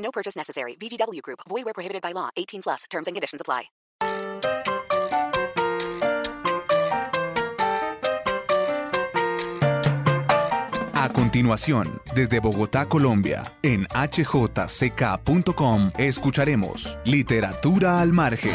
No purchase necessary. VGW Group. Void where prohibited by law. 18 plus. Terms and conditions apply. A continuación, desde Bogotá, Colombia, en hjck.com, escucharemos Literatura al Margen.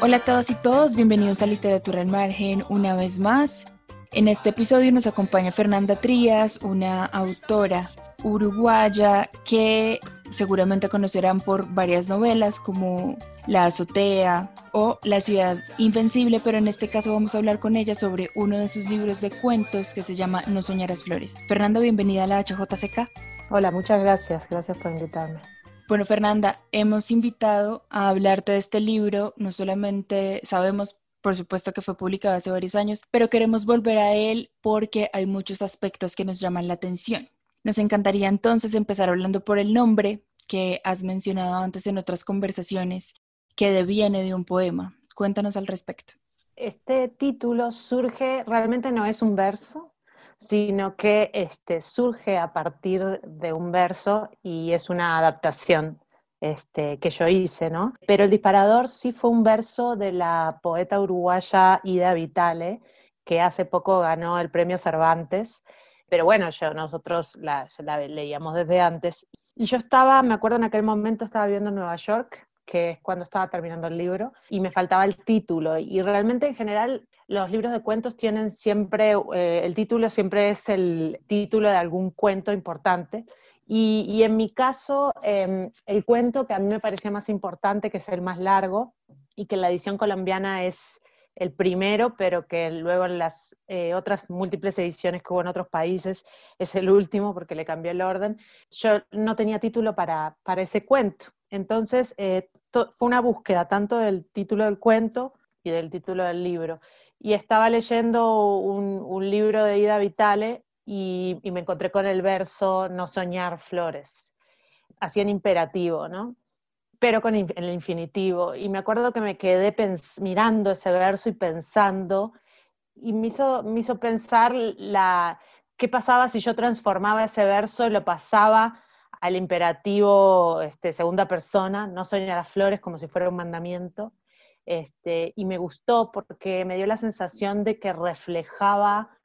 Hola a todos y todos, bienvenidos a Literatura al Margen una vez más. En este episodio nos acompaña Fernanda Trías, una autora uruguaya que seguramente conocerán por varias novelas como La azotea o La ciudad invencible, pero en este caso vamos a hablar con ella sobre uno de sus libros de cuentos que se llama No soñarás flores. Fernanda, bienvenida a la HJCK. Hola, muchas gracias, gracias por invitarme. Bueno, Fernanda, hemos invitado a hablarte de este libro, no solamente sabemos por supuesto que fue publicado hace varios años, pero queremos volver a él porque hay muchos aspectos que nos llaman la atención. Nos encantaría entonces empezar hablando por el nombre que has mencionado antes en otras conversaciones, que deviene de un poema. Cuéntanos al respecto. Este título surge, realmente no es un verso, sino que este, surge a partir de un verso y es una adaptación este, que yo hice, ¿no? Pero el disparador sí fue un verso de la poeta uruguaya Ida Vitale, que hace poco ganó el premio Cervantes, pero bueno, yo, nosotros la, leíamos desde antes. Y yo estaba, me acuerdo en aquel momento estaba viviendo en Nueva York, que es cuando estaba terminando el libro, y me faltaba el título. Y realmente en general los libros de cuentos tienen siempre, eh, el título siempre es el título de algún cuento importante. Y, y en mi caso, eh, el cuento que a mí me parecía más importante, que es el más largo, y que la edición colombiana es el primero, pero que luego en las eh, otras múltiples ediciones que hubo en otros países es el último porque le cambió el orden. Yo no tenía título para, para ese cuento. Entonces eh, fue una búsqueda tanto del título del cuento y del título del libro. Y estaba leyendo un, un libro de Ida Vitale y, me encontré con el verso No soñar flores. Así en imperativo, ¿no? pero con el infinitivo. Y me acuerdo que me quedé mirando ese verso y pensando, y me hizo, me hizo pensar la, qué pasaba si yo transformaba ese verso y lo pasaba al imperativo este, segunda persona, no soñar las flores como si fuera un mandamiento. Este, y me gustó porque me dio la sensación de que reflejaba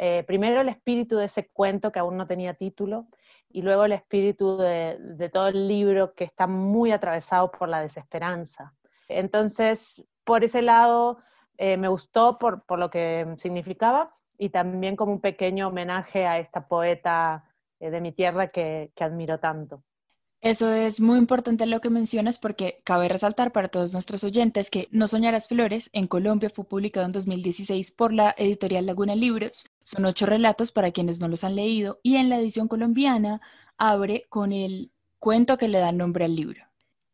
eh, primero el espíritu de ese cuento que aún no tenía título, y luego el espíritu de, todo el libro que está muy atravesado por la desesperanza. Entonces, por ese lado, eh, me gustó por, lo que significaba y también como un pequeño homenaje a esta poeta eh, de mi tierra que admiro tanto. Eso es muy importante lo que mencionas porque cabe resaltar para todos nuestros oyentes que No Soñarás Flores en Colombia fue publicado en 2016 por la editorial Laguna Libros. Son ocho relatos para quienes no los han leído y en la edición colombiana abre con el cuento que le da nombre al libro.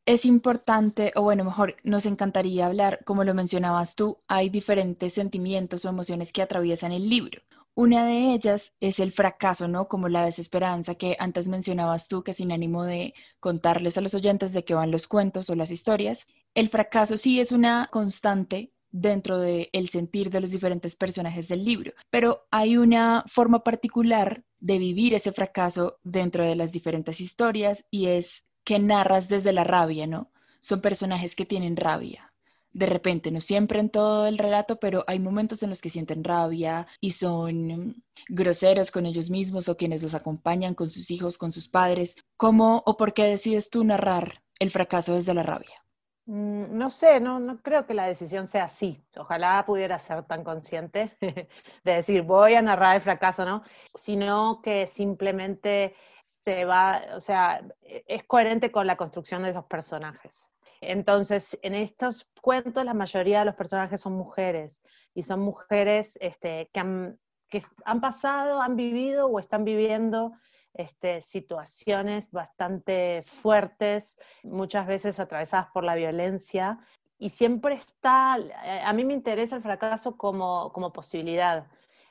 Es importante, o bueno, mejor, nos encantaría hablar, como lo mencionabas tú, hay diferentes sentimientos o emociones que atraviesan el libro. Una de ellas es el fracaso, ¿no? Como la desesperanza que antes mencionabas tú, que sin ánimo de contarles a los oyentes de qué van los cuentos o las historias, el fracaso sí es una constante dentro del sentir de los diferentes personajes del libro, pero hay una forma particular de vivir ese fracaso dentro de las diferentes historias y es que narras desde la rabia, ¿no? Son personajes que tienen rabia, de repente, no siempre en todo el relato, pero hay momentos en los que sienten rabia y son groseros con ellos mismos o quienes los acompañan con sus hijos, con sus padres. ¿Cómo o por qué decides tú narrar el fracaso desde la rabia? Mm, no sé, no, no creo que la decisión sea así. Ojalá pudiera ser tan consciente de decir voy a narrar el fracaso, ¿no? Sino que simplemente se va, o sea, es coherente con la construcción de esos personajes. Entonces, en estos cuentos la mayoría de los personajes son mujeres y son mujeres este, que, han pasado, han vivido o están viviendo este, situaciones bastante fuertes, muchas veces atravesadas por la violencia, y siempre está, a mí me interesa el fracaso como, como posibilidad,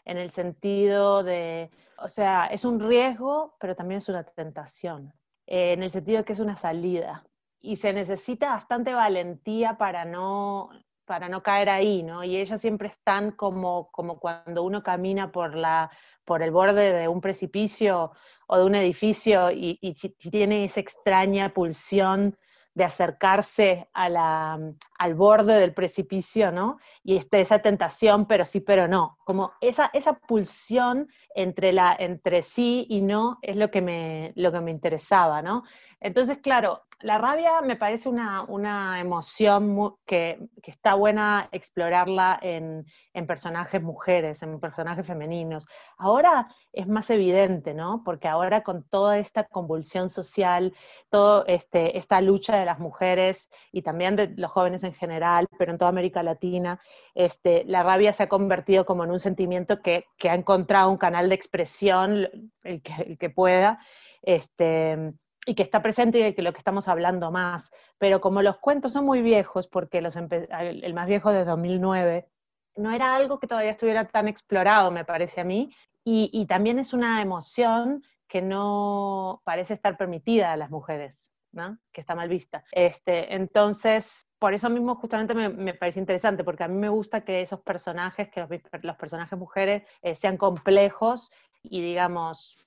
en el sentido de, o sea, es un riesgo, pero también es una tentación, eh, en el sentido de que es una salida. Y se necesita bastante valentía para no, para no caer ahí, ¿no? Y ellas siempre están como, como cuando uno camina por, la, por el borde de un precipicio o de un edificio y, y tiene esa extraña pulsión de acercarse a la, al borde del precipicio, ¿no? Y este, esa tentación, pero sí, pero no. Como esa, esa pulsión entre, la, entre sí y no es lo que me, lo que me interesaba, ¿no? Entonces, claro, la rabia me parece una, una emoción que, que, está buena explorarla en, en, personajes mujeres, en personajes femeninos. Ahora es más evidente, ¿no? Porque ahora con toda esta convulsión social, toda este, esta lucha de las mujeres y también de los jóvenes en general, pero en toda América Latina, este, la rabia se ha convertido como en un sentimiento que, que ha encontrado un canal de expresión, el que, el que pueda. Este, y que está presente y de que lo que estamos hablando más. Pero como los cuentos son muy viejos, porque los el más viejo de 2009, no era algo que todavía estuviera tan explorado, me parece a mí, y, y también es una emoción que no parece estar permitida a las mujeres, ¿no? que está mal vista. Este, entonces, por eso mismo justamente me, me, parece interesante, porque a mí me gusta que esos personajes, que los, los personajes mujeres eh, sean complejos y digamos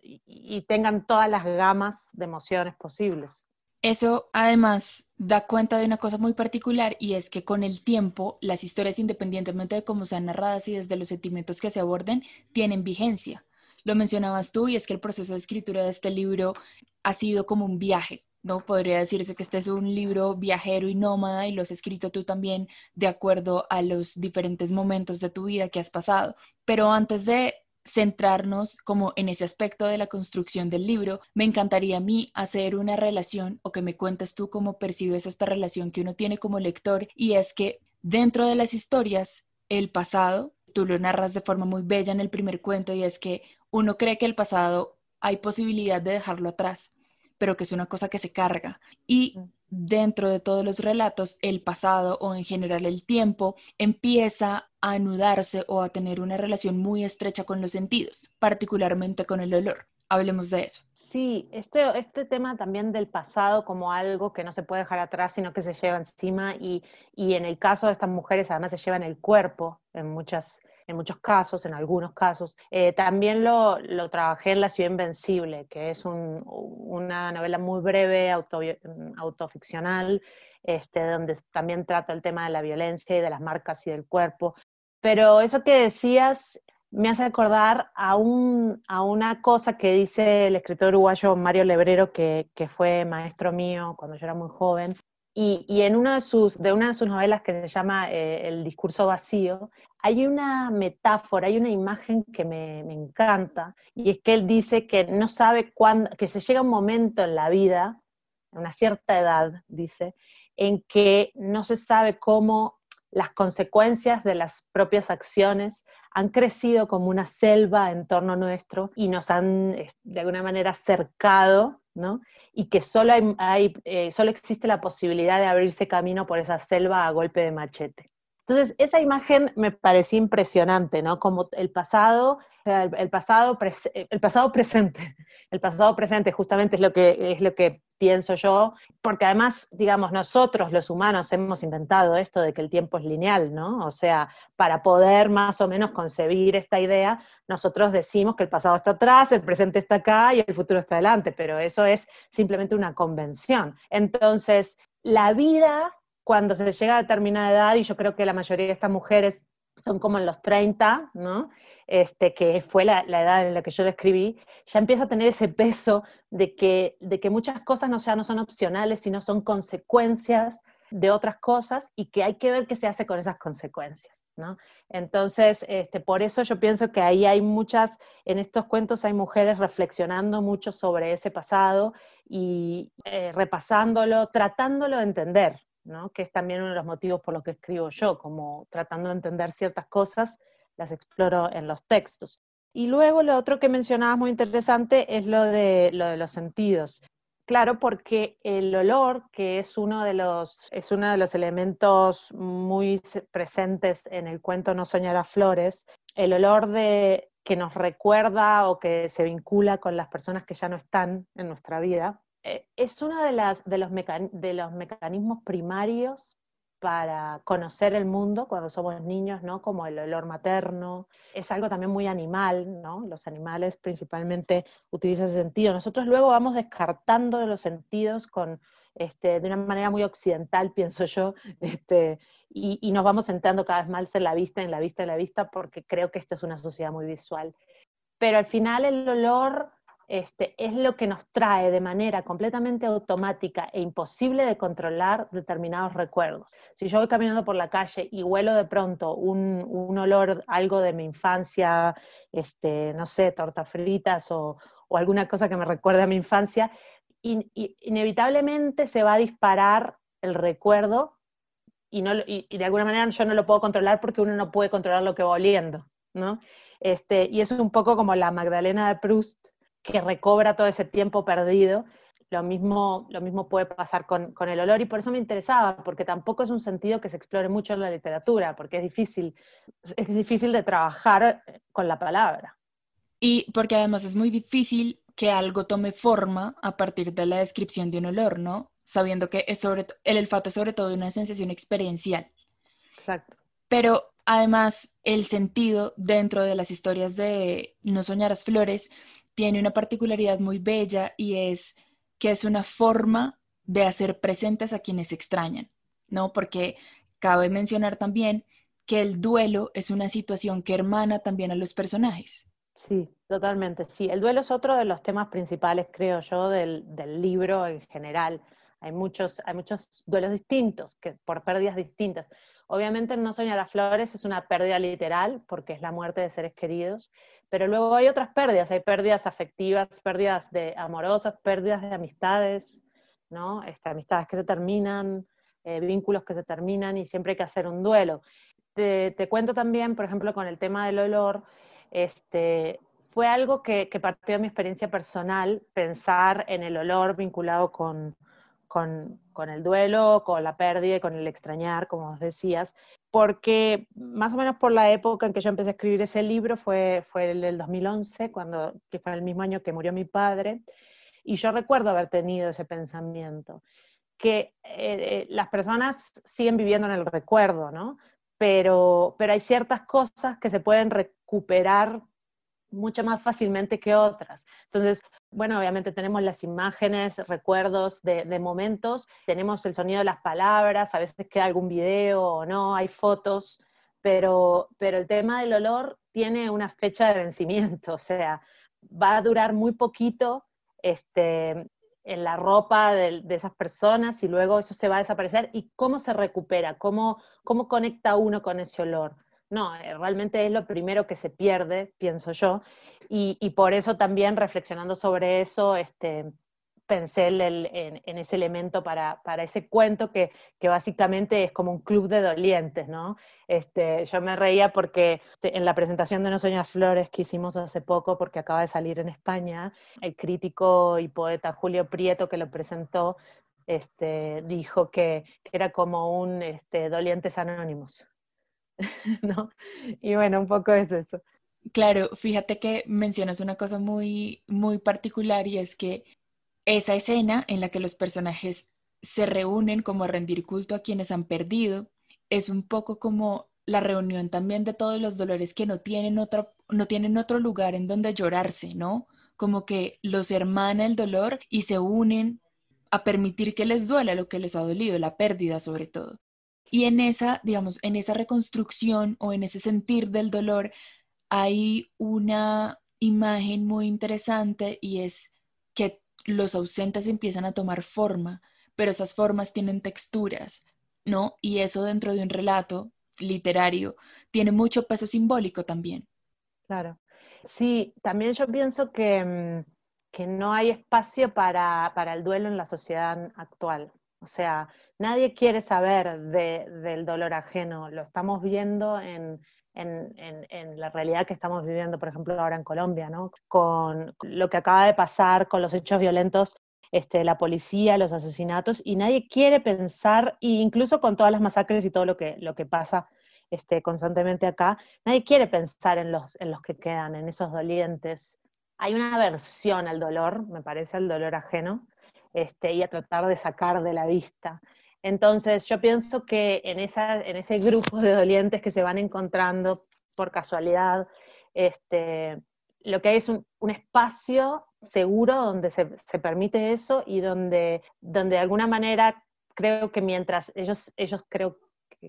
y, tengan todas las gamas de emociones posibles. Eso además da cuenta de una cosa muy particular y es que con el tiempo las historias, independientemente de cómo sean narradas y desde los sentimientos que se aborden, tienen vigencia. Lo mencionabas tú y es que el proceso de escritura de este libro ha sido como un viaje, ¿no? Podría decirse que este es un libro viajero y nómada y lo has escrito tú también de acuerdo a los diferentes momentos de tu vida que has pasado. Pero antes de centrarnos como en ese aspecto de la construcción del libro, me encantaría a mí hacer una relación o que me cuentes tú cómo percibes esta relación que uno tiene como lector y es que dentro de las historias, el pasado, tú lo narras de forma muy bella en el primer cuento y es que uno cree que el pasado hay posibilidad de dejarlo atrás, pero que es una cosa que se carga. Y dentro de todos los relatos, el pasado o en general el tiempo empieza a anudarse o a tener una relación muy estrecha con los sentidos, particularmente con el olor. Hablemos de eso. Sí, este, este tema también del pasado como algo que no se puede dejar atrás, sino que se lleva encima y, y en el caso de estas mujeres además se lleva en el cuerpo en muchas en muchos casos, en algunos casos. Eh, también lo, lo, trabajé en La Ciudad Invencible, que es un, una novela muy breve, auto, autoficcional, este, donde también trata el tema de la violencia y de las marcas y del cuerpo. Pero eso que decías me hace acordar a, un, a una cosa que dice el escritor uruguayo Mario Lebrero, que, que fue maestro mío cuando yo era muy joven, y, en una de, sus, de una de sus novelas que se llama eh, El discurso vacío, hay una metáfora, hay una imagen que me, me, encanta, y es que él dice que no sabe cuándo, que se llega un momento en la vida, a una cierta edad, dice, en que no se sabe cómo las consecuencias de las propias acciones han crecido como una selva en torno nuestro y nos han de alguna manera cercado ¿no? Y que solo, hay, eh, solo existe la posibilidad de abrirse camino por esa selva a golpe de machete. Entonces, esa imagen me pareció impresionante, ¿no? Como el pasado, el, pasado, el pasado presente, el pasado presente justamente es lo que, es lo que pienso yo, porque además, digamos, nosotros los humanos hemos inventado esto de que el tiempo es lineal, ¿no? O sea, para poder más o menos concebir esta idea, nosotros decimos que el pasado está atrás, el presente está acá y el futuro está adelante, pero eso es simplemente una convención. Entonces, la vida, cuando se llega a determinada edad, y yo creo que la mayoría de estas mujeres son como en los 30, ¿no? Este, que fue la, edad en la que yo lo escribí, ya empieza a tener ese peso de que, de que muchas cosas no, ya no son opcionales, sino son consecuencias de otras cosas y que hay que ver qué se hace con esas consecuencias, ¿no? Entonces, este, por eso yo pienso que ahí hay muchas, en estos cuentos hay mujeres reflexionando mucho sobre ese pasado y eh, repasándolo, tratándolo de entender, ¿no? que es también uno de los motivos por los que escribo yo, como tratando de entender ciertas cosas las exploro en los textos. Y luego lo otro que mencionabas muy interesante es lo de, lo de los sentidos. Claro, porque el olor, que es uno de los, es uno de los elementos muy presentes en el cuento No soñar a flores, el olor de, que nos recuerda o que se vincula con las personas que ya no están en nuestra vida, es uno de, los mecanismos primarios para conocer el mundo cuando somos niños, ¿no? Como el olor materno. Es algo también muy animal, ¿no? Los animales principalmente utilizan ese sentido. Nosotros luego vamos descartando de los sentidos con, este, de una manera muy occidental, pienso yo, este, y, y, nos vamos sentando cada vez más en la vista, en la vista, en la vista, porque creo que esta es una sociedad muy visual. Pero al final el olor este, es lo que nos trae de manera completamente automática e imposible de controlar determinados recuerdos. Si yo voy caminando por la calle y huelo de pronto un, olor, algo de mi infancia, este, no sé, tortas fritas o, alguna cosa que me recuerde a mi infancia, inevitablemente se va a disparar el recuerdo y, de alguna manera yo no lo puedo controlar porque uno no puede controlar lo que va oliendo, ¿no? Este, y eso es un poco como la Magdalena de Proust, que recobra todo ese tiempo perdido. Lo mismo, lo mismo puede pasar con, con, el olor y por eso me interesaba, porque tampoco es un sentido que se explore mucho en la literatura, porque es difícil, es difícil de trabajar con la palabra. Y porque además es muy difícil que algo tome forma a partir de la descripción de un olor, ¿no? Sabiendo que es sobre, el olfato es sobre todo una sensación experiencial. Exacto. Pero además el sentido dentro de las historias de No soñarás flores tiene una particularidad muy bella y es que es una forma de hacer presentes a quienes extrañan, ¿no? Porque cabe mencionar también que el duelo es una situación que hermana también a los personajes. Sí, totalmente. Sí, el duelo es otro de los temas principales, creo yo, del, libro en general. Hay muchos, hay muchos duelos distintos, que, por pérdidas distintas. Obviamente No Soñar a Flores es una pérdida literal, porque es la muerte de seres queridos, pero luego hay otras pérdidas, hay pérdidas afectivas, pérdidas de amorosas, pérdidas de amistades, ¿no? Este, amistades que se terminan, eh, vínculos que se terminan y siempre hay que hacer un duelo. Te, cuento también, por ejemplo, con el tema del olor, este, fue algo que, que, partió de mi experiencia personal, pensar en el olor vinculado con, con, con, el duelo, con la pérdida con el extrañar, como os decías, porque más o menos por la época en que yo empecé a escribir ese libro fue, fue el, el 2011, cuando, que fue el mismo año que murió mi padre, y yo recuerdo haber tenido ese pensamiento, que eh, eh, las personas siguen viviendo en el recuerdo, ¿no? Pero, pero hay ciertas cosas que se pueden recuperar mucho más fácilmente que otras. Entonces, bueno, obviamente tenemos las imágenes, recuerdos de, momentos, tenemos el sonido de las palabras, a veces queda algún video o no, hay fotos, pero, pero el tema del olor tiene una fecha de vencimiento, o sea, va a durar muy poquito este, en la ropa de, esas personas y luego eso se va a desaparecer. ¿Y cómo se recupera? ¿Cómo, cómo conecta uno con ese olor? No, eh, realmente es lo primero que se pierde, pienso yo, y, por eso también reflexionando sobre eso, este, pensé en, ese elemento para, ese cuento que, básicamente es como un club de dolientes, ¿no? Este, yo me reía porque en la presentación de No Soñas Flores que hicimos hace poco, porque acaba de salir en España, el crítico y poeta Julio Prieto que lo presentó, este, dijo que, era como un este, Dolientes Anónimos. ¿no? Y bueno, un poco es eso. Claro, fíjate que mencionas una cosa muy, muy particular y es que esa escena en la que los personajes se reúnen como a rendir culto a quienes han perdido es un poco como la reunión también de todos los dolores que no tienen otro, no tienen otro lugar en donde llorarse, ¿no? Como que los hermana el dolor y se unen a permitir que les duela lo que les ha dolido, la pérdida sobre todo. Y en esa, digamos, en esa reconstrucción o en ese sentir del dolor hay una imagen muy interesante y es que los ausentes empiezan a tomar forma, pero esas formas tienen texturas, ¿no? Y eso dentro de un relato literario tiene mucho peso simbólico también. Claro. Sí, también yo pienso que, mm, que no hay espacio para, para el duelo en la sociedad actual. O sea, nadie quiere saber del dolor ajeno, lo estamos viendo en, la realidad que estamos viviendo, por ejemplo, ahora en Colombia, ¿no? Con lo que acaba de pasar con los hechos violentos, este, la policía, los asesinatos, y nadie quiere pensar, e incluso con todas las masacres y todo lo que, pasa este, constantemente acá, nadie quiere pensar en los, en los que quedan, en esos dolientes. Hay una aversión al dolor, me parece, al dolor ajeno, este, y a tratar de sacar de la vista. Entonces, yo pienso que en, esa, en ese grupo de dolientes que se van encontrando por casualidad, este, lo que hay es un, espacio seguro donde se, permite eso y donde, donde de alguna manera creo que mientras ellos, ellos creo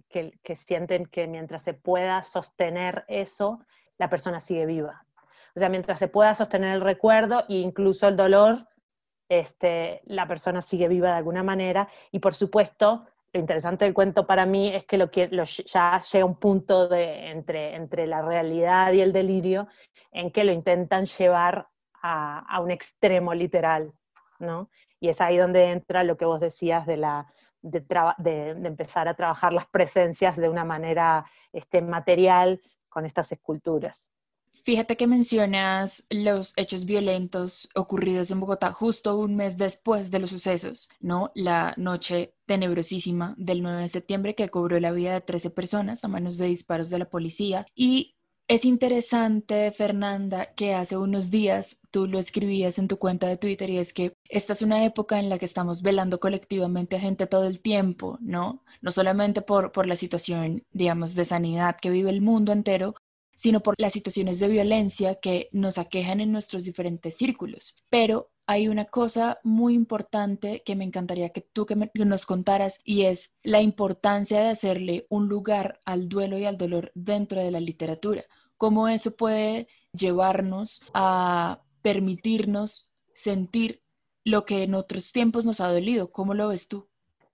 que, sienten que mientras se pueda sostener eso, la persona sigue viva. O sea, mientras se pueda sostener el recuerdo e incluso el dolor, este, la persona sigue viva de alguna manera y por supuesto lo interesante del cuento para mí es que, lo que ya llega un punto de, entre, entre la realidad y el delirio en que lo intentan llevar a, a un extremo literal, ¿no? Y es ahí donde entra lo que vos decías de, la, de empezar a trabajar las presencias de una manera este, material con estas esculturas. Fíjate que mencionas los hechos violentos ocurridos en Bogotá justo un mes después de los sucesos, ¿no? La noche tenebrosísima del 9 de septiembre que cobró la vida de 13 personas a manos de disparos de la policía. Y es interesante, Fernanda, que hace unos días tú lo escribías en tu cuenta de Twitter y es que esta es una época en la que estamos velando colectivamente a gente todo el tiempo, ¿no? No solamente por, por la situación, digamos, de sanidad que vive el mundo entero, sino por las situaciones de violencia que nos aquejan en nuestros diferentes círculos. Pero hay una cosa muy importante que me encantaría que tú nos contaras y es la importancia de hacerle un lugar al duelo y al dolor dentro de la literatura. Cómo eso puede llevarnos a permitirnos sentir lo que en otros tiempos nos ha dolido. ¿Cómo lo ves tú?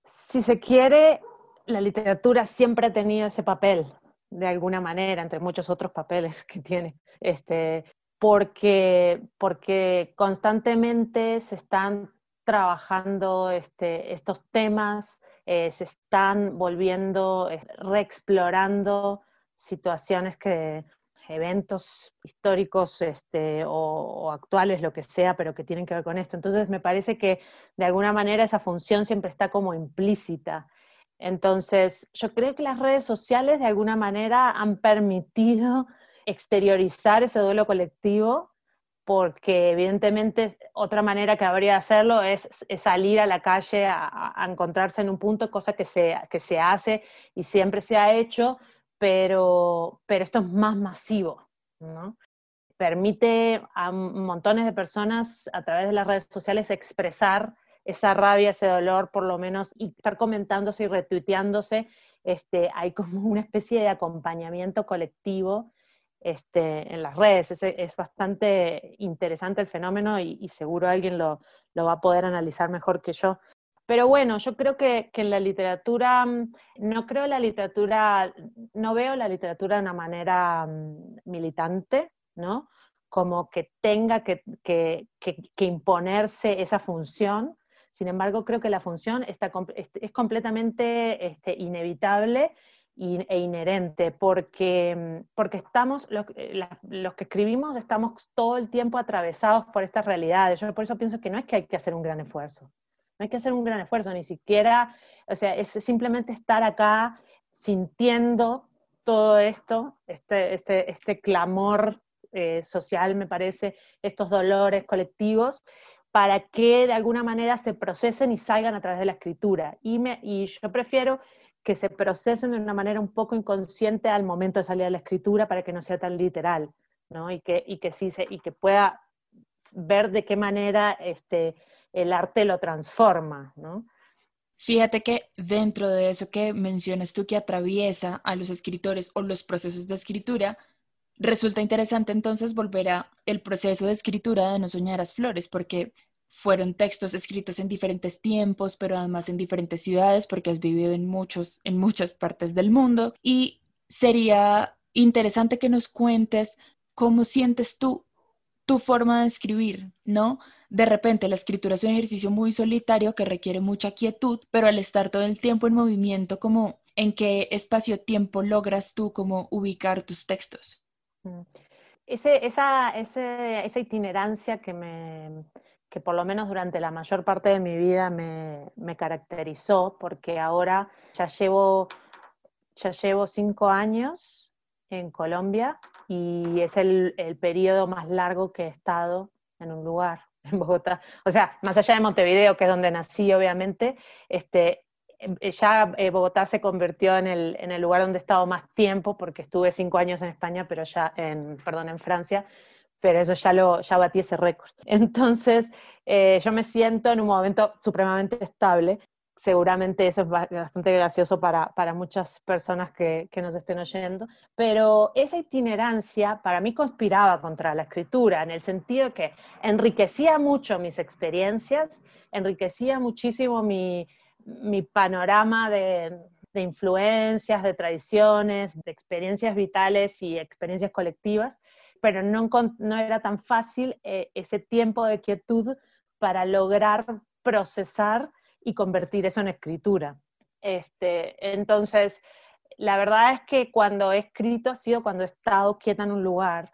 Si se quiere, la literatura siempre ha tenido ese papel de alguna manera, entre muchos otros papeles que tiene, este, porque, porque constantemente se están trabajando este, estos temas, eh, se están volviendo, eh, reexplorando situaciones que, eventos históricos este, o, actuales, lo que sea, pero que tienen que ver con esto. Entonces me parece que de alguna manera esa función siempre está como implícita entonces, yo creo que las redes sociales de alguna manera han permitido exteriorizar ese duelo colectivo, porque evidentemente otra manera que habría de hacerlo es, salir a la calle a, encontrarse en un punto, cosa que se, que se hace y siempre se ha hecho, pero, pero esto es más masivo, ¿no? Permite a montones de personas a través de las redes sociales expresar esa rabia, ese dolor, por lo menos, y estar comentándose y retuiteándose, este, hay como una especie de acompañamiento colectivo este, en las redes. Es, es bastante interesante el fenómeno y, seguro alguien lo, lo, va a poder analizar mejor que yo. Pero bueno, yo creo que, que, en la literatura, mm, no creo la literatura, no veo la literatura de una manera mm, militante, ¿no? Como que tenga que, que, que imponerse esa función, sin embargo, creo que la función es, completamente este, inevitable e inherente, porque, porque estamos, los, los, que escribimos estamos todo el tiempo atravesados por estas realidades. Yo por eso pienso que no es que hay que hacer un gran esfuerzo, no hay que hacer un gran esfuerzo, ni siquiera, o sea, es simplemente estar acá sintiendo todo esto, este, este, este clamor eh, social, me parece, estos dolores colectivos, para que de alguna manera se procesen y salgan a través de la escritura. Y, me, y yo prefiero que se procesen de una manera un poco inconsciente al momento de salir a la escritura para que no sea tan literal, ¿no? Y que, y que, sí se, y que pueda ver de qué manera este, el arte lo transforma, ¿no? Fíjate que dentro de eso que mencionas tú que atraviesa a los escritores o los procesos de escritura, Resulta interesante entonces volver a el proceso de escritura de No Soñarás Flores, porque fueron textos escritos en diferentes tiempos, pero además en diferentes ciudades, porque has vivido en, muchos, en muchas partes del mundo. Y sería interesante que nos cuentes cómo sientes tú tu forma de escribir, ¿no? De repente la escritura es un ejercicio muy solitario que requiere mucha quietud, pero al estar todo el tiempo en movimiento, como ¿En qué espacio-tiempo logras tú como ubicar tus textos? Ese, esa, esa itinerancia que, me, que por lo menos durante la mayor parte de mi vida me, caracterizó, porque ahora ya llevo, ya llevo cinco años en Colombia y es el, el periodo más largo que he estado en un lugar, en Bogotá. O sea, más allá de Montevideo, que es donde nací, obviamente, este, ya eh, Bogotá se convirtió en el, en el, lugar donde he estado más tiempo, porque estuve cinco años en España, pero ya en, perdón, en Francia, pero eso ya, lo, ya batí ese récord. Entonces, eh, yo me siento en un momento supremamente estable. Seguramente eso es bastante gracioso para, para muchas personas que, que, nos estén oyendo, pero esa itinerancia para mí conspiraba contra la escritura, en el sentido que enriquecía mucho mis experiencias, enriquecía muchísimo mi, mi panorama de, influencias, de tradiciones, de experiencias vitales y experiencias colectivas, pero no, era tan fácil eh, ese tiempo de quietud para lograr procesar y convertir eso en escritura. Este, entonces, la verdad es que cuando he escrito ha sido cuando he estado quieta en un lugar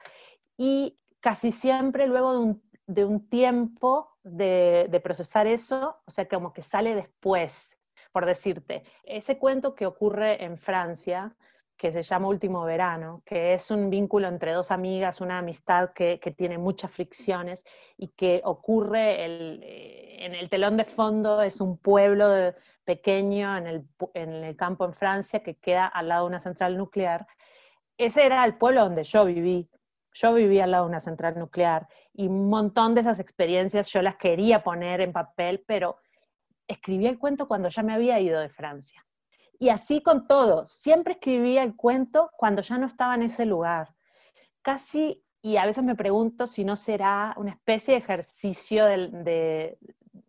y casi siempre luego de un tiempo de, procesar eso, o sea, como que sale después, por decirte. Ese cuento que ocurre en Francia, que se llama Último Verano, que es un vínculo entre dos amigas, una amistad que, tiene muchas fricciones y que ocurre eh, en el telón de fondo, es un pueblo pequeño en el, en el campo en Francia que queda al lado de una central nuclear. Ese era el pueblo donde yo viví. Yo vivía al lado de una central nuclear y un montón de esas experiencias yo las quería poner en papel, pero escribí el cuento cuando ya me había ido de Francia. Y así con todo, siempre escribía el cuento cuando ya no estaba en ese lugar. Casi, y a veces me pregunto si no será una especie de ejercicio de,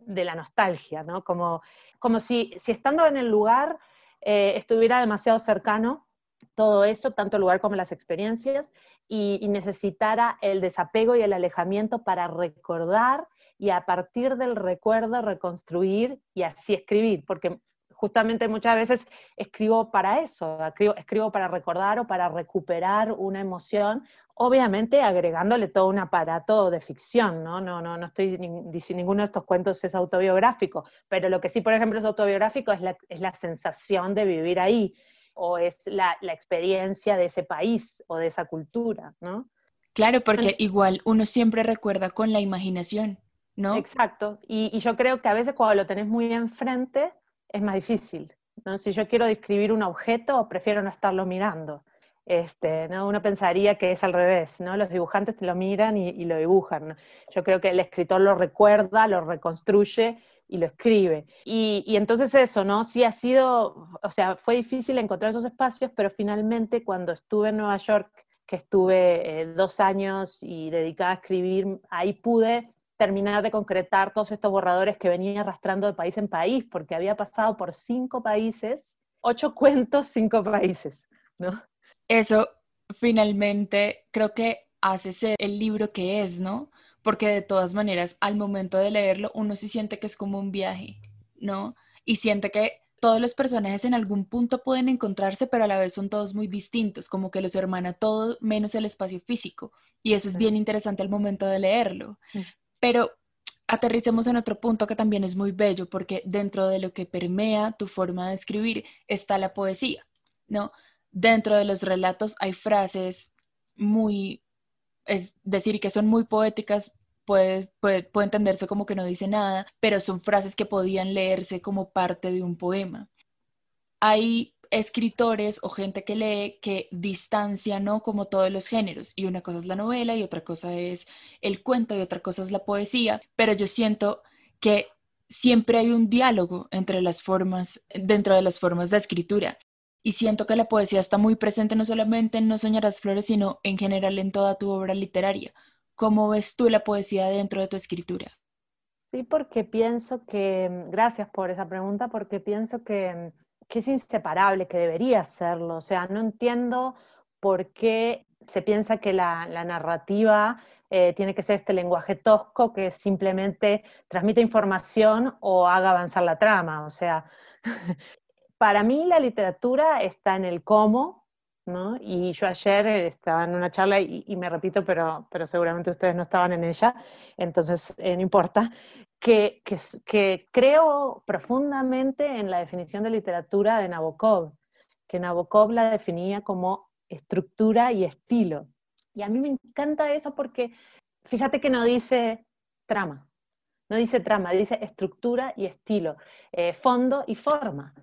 la nostalgia, ¿no? Como, como si, si estando en el lugar eh, estuviera demasiado cercano todo eso, tanto el lugar como las experiencias, y, necesitara el desapego y el alejamiento para recordar y a partir del recuerdo reconstruir y así escribir, porque justamente muchas veces escribo para eso, escribo, para recordar o para recuperar una emoción, obviamente agregándole todo un aparato de ficción, ¿no? No, no, no estoy diciendo ninguno de estos cuentos es autobiográfico, pero lo que sí, por ejemplo, es autobiográfico es la, es la sensación de vivir ahí o es la, experiencia de ese país o de esa cultura, ¿no? Claro, porque igual uno siempre recuerda con la imaginación, ¿no? Exacto, y, yo creo que a veces cuando lo tenés muy enfrente es más difícil, ¿no? Si yo quiero describir un objeto, prefiero no estarlo mirando. Este, ¿no? Uno pensaría que es al revés, ¿no? Los dibujantes te lo miran y, y lo dibujan. Yo creo que el escritor lo recuerda, lo reconstruye y lo escribe. Y, entonces eso, ¿no? Sí ha sido, o sea, fue difícil encontrar esos espacios, pero finalmente cuando estuve en Nueva York, que estuve eh, dos años y dedicada a escribir, ahí pude terminar de concretar todos estos borradores que venía arrastrando de país en país, porque había pasado por cinco países, ocho cuentos, cinco países, ¿no? Eso finalmente creo que hace ser el libro que es, ¿no? Porque de todas maneras al momento de leerlo uno sí siente que es como un viaje, ¿no? Y siente que todos los personajes en algún punto pueden encontrarse, pero a la vez son todos muy distintos, como que los hermana todo menos el espacio físico. Y eso es bien interesante al momento de leerlo. Pero aterricemos en otro punto que también es muy bello, porque dentro de lo que permea tu forma de escribir está la poesía, ¿no? Dentro de los relatos hay frases muy es decir, que son muy poéticas, puede, puede, entenderse como que no dice nada, pero son frases que podían leerse como parte de un poema. Hay escritores o gente que lee que distancia, ¿no? Como todos los géneros, y una cosa es la novela y otra cosa es el cuento y otra cosa es la poesía, pero yo siento que siempre hay un diálogo entre las formas, dentro de las formas de escritura. Y siento que la poesía está muy presente no solamente en No Soñarás Flores, sino en general en toda tu obra literaria. ¿Cómo ves tú la poesía dentro de tu escritura? Sí, porque pienso que, gracias por esa pregunta, porque pienso que, es inseparable, que debería serlo. O sea, no entiendo por qué se piensa que la, narrativa eh, tiene que ser este lenguaje tosco que simplemente transmite información o haga avanzar la trama. O sea, para mí la literatura está en el cómo, ¿no? Y yo ayer estaba en una charla y, me repito, pero, pero seguramente ustedes no estaban en ella, entonces eh, no importa, que, que, que, creo profundamente en la definición de literatura de Nabokov, que Nabokov la definía como estructura y estilo. Y a mí me encanta eso porque fíjate que no dice trama, no dice trama, dice estructura y estilo, eh, fondo y forma.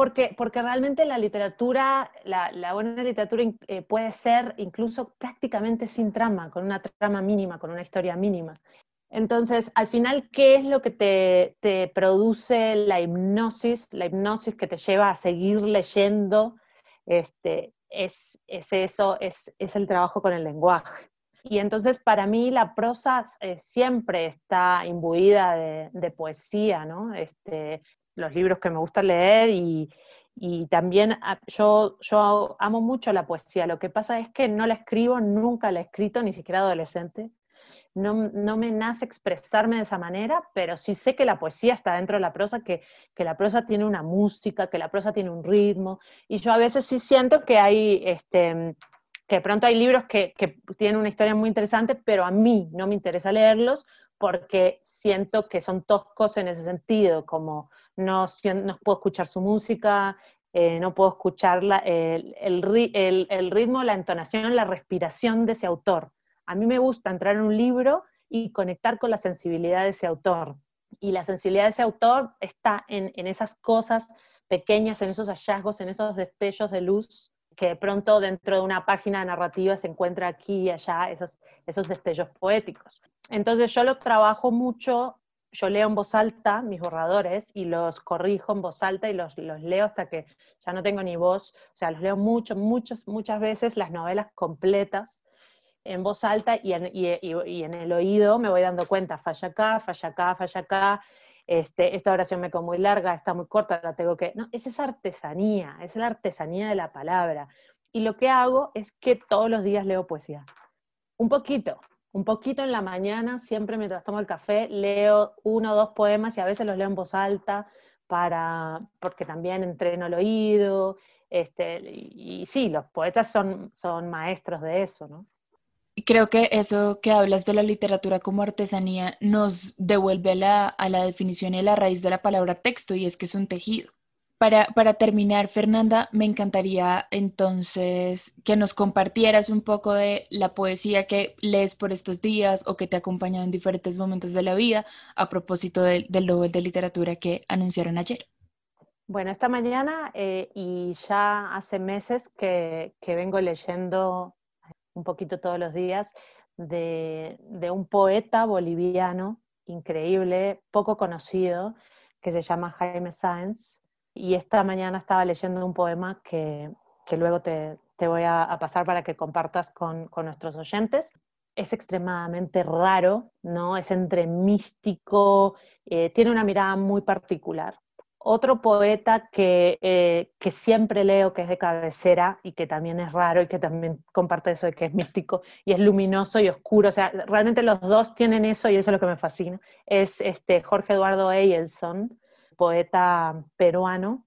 Porque, porque realmente la literatura, la, buena literatura eh, puede ser incluso prácticamente sin trama, con una trama mínima, con una historia mínima. Entonces, al final, ¿qué es lo que te, produce la hipnosis? La hipnosis que te lleva a seguir leyendo, este, es, eso, es, el trabajo con el lenguaje. Y entonces para mí la prosa eh, siempre está imbuida de, poesía, ¿no? Este, los libros que me gusta leer y, también ah, yo, yo amo mucho la poesía. Lo que pasa es que no la escribo, nunca la he escrito, ni siquiera adolescente no, me nace expresarme de esa manera, pero sí sé que la poesía está dentro de la prosa, que, la prosa tiene una música, que la prosa tiene un ritmo, y yo a veces sí siento que hay, este, que de pronto hay libros que, tienen una historia muy interesante, pero a mí no me interesa leerlos porque siento que son toscos en ese sentido, como no, no puedo escuchar su música, eh, no puedo escuchar el, el, ritmo, la entonación, la respiración de ese autor. A mí me gusta entrar en un libro y conectar con la sensibilidad de ese autor. Y la sensibilidad de ese autor está en, esas cosas pequeñas, en esos hallazgos, en esos destellos de luz que de pronto dentro de una página narrativa se encuentra aquí y allá, esos, esos destellos poéticos. Entonces yo lo trabajo mucho, yo leo en voz alta mis borradores y los corrijo en voz alta y los, los leo hasta que ya no tengo ni voz, o sea, los leo mucho, muchas, muchas veces las novelas completas en voz alta y en, el oído me voy dando cuenta, falla acá, falla acá, falla acá, este, esta oración me quedó muy larga, está muy corta, la tengo que... No, es esa artesanía, es la artesanía de la palabra. Y lo que hago es que todos los días leo poesía. Un poquito, un poquito en la mañana, siempre mientras tomo el café, leo uno o dos poemas y a veces los leo en voz alta para, porque también entreno el oído. Este, y, sí, los poetas son, son maestros de eso, ¿no? Creo que eso que hablas de la literatura como artesanía nos devuelve a la, a la definición y a la raíz de la palabra texto y es que es un tejido. Para, terminar, Fernanda, me encantaría entonces que nos compartieras un poco de la poesía que lees por estos días o que te ha acompañado en diferentes momentos de la vida a propósito del Nobel de Literatura que anunciaron ayer. Bueno, esta mañana eh, y ya hace meses que vengo leyendo un poquito todos los días, de, un poeta boliviano increíble, poco conocido, que se llama Jaime Sáenz. Y esta mañana estaba leyendo un poema que, luego te, voy a, pasar para que compartas con, con nuestros oyentes es extremadamente raro, ¿no? Es entre místico, eh, tiene una mirada muy particular. Otro poeta eh, que, siempre leo, que es de cabecera y que también es raro y que también comparte eso de que es místico y es luminoso y oscuro, o sea, realmente los dos tienen eso y eso es lo que me fascina, es este Jorge Eduardo Eyelson, poeta peruano,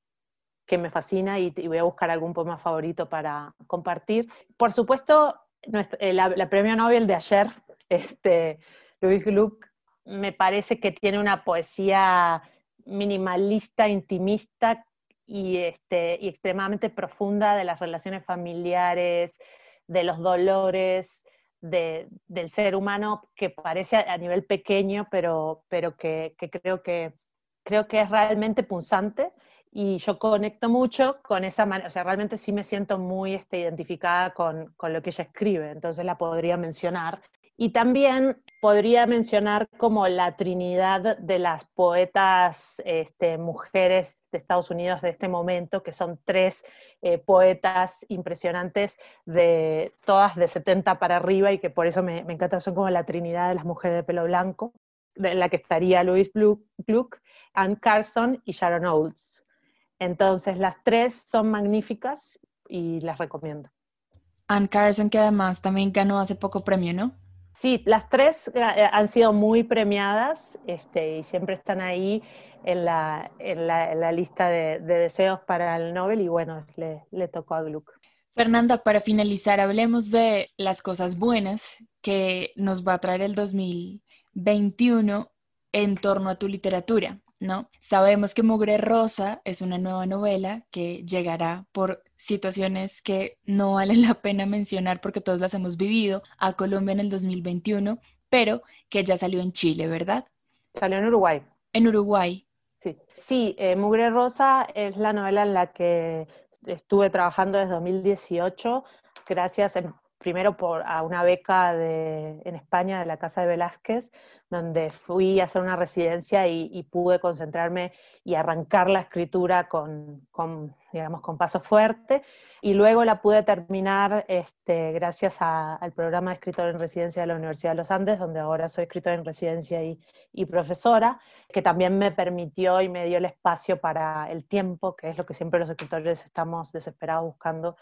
que me fascina y, voy a buscar algún poema favorito para compartir. Por supuesto, eh, la, premio Nobel de ayer, este, Louis Gluck, me parece que tiene una poesía minimalista, intimista y, este, y extremadamente profunda de las relaciones familiares, de los dolores, del ser humano que parece a, nivel pequeño, pero, pero que, creo que creo que es realmente punzante y yo conecto mucho con esa manera, o sea, realmente sí me siento muy este, identificada con, con, lo que ella escribe, entonces la podría mencionar. Y también podría mencionar como la trinidad de las poetas este, mujeres de Estados Unidos de este momento, que son tres eh, poetas impresionantes, de todas de 70 para arriba y que por eso me, me encanta, son como la trinidad de las mujeres de pelo blanco, en la que estaría Louise Gluck, Anne Carson y Sharon Olds. Entonces las tres son magníficas y las recomiendo. Anne Carson, que además también ganó hace poco premio, ¿no? Sí, las tres eh, han sido muy premiadas este, y siempre están ahí en la, en la, lista de, deseos para el Nobel y bueno, le, le tocó a Gluck. Fernanda, para finalizar, hablemos de las cosas buenas que nos va a traer el 2021 en torno a tu literatura. ¿No? Sabemos que Mugre Rosa es una nueva novela que llegará por situaciones que no valen la pena mencionar porque todos las hemos vivido a Colombia en el 2021, pero que ya salió en Chile, ¿verdad? Salió en Uruguay. En Uruguay. Sí, sí eh, Mugre Rosa es la novela en la que estuve trabajando desde 2018, gracias primero por, a una beca de, en España de la Casa de Velázquez, donde fui a hacer una residencia y, pude concentrarme y arrancar la escritura con, con, digamos, con paso fuerte. Y luego la pude terminar este, gracias al programa de escritor en residencia de la Universidad de los Andes, donde ahora soy escritora en residencia y, y profesora, que también me permitió y me dio el espacio para el tiempo, que es lo que siempre los escritores estamos desesperados buscando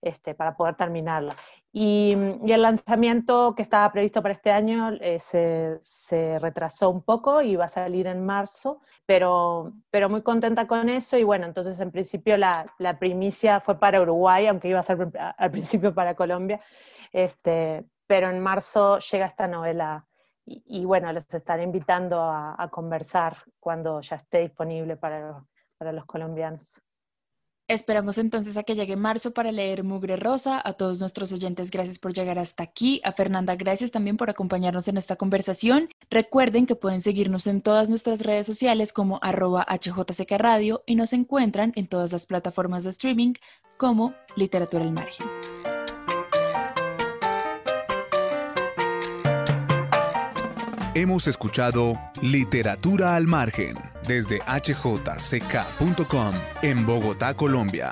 este, para poder terminarla. Y, y, el lanzamiento que estaba previsto para este año eh, se, se, retrasó un poco y va a salir en marzo, pero, pero muy contenta con eso. Y bueno, entonces en principio la, la primicia fue para Uruguay, aunque iba a ser al principio para Colombia. Este, pero en marzo llega esta novela y, bueno, les estaré invitando a, a, conversar cuando ya esté disponible para, para los colombianos. Esperamos entonces a que llegue marzo para leer Mugre Rosa. A todos nuestros oyentes, gracias por llegar hasta aquí. A Fernanda, gracias también por acompañarnos en esta conversación. Recuerden que pueden seguirnos en todas nuestras redes sociales como arroba HJCK Radio y nos encuentran en todas las plataformas de streaming como Literatura al Margen. Hemos escuchado Literatura al Margen desde hjck.com en Bogotá, Colombia.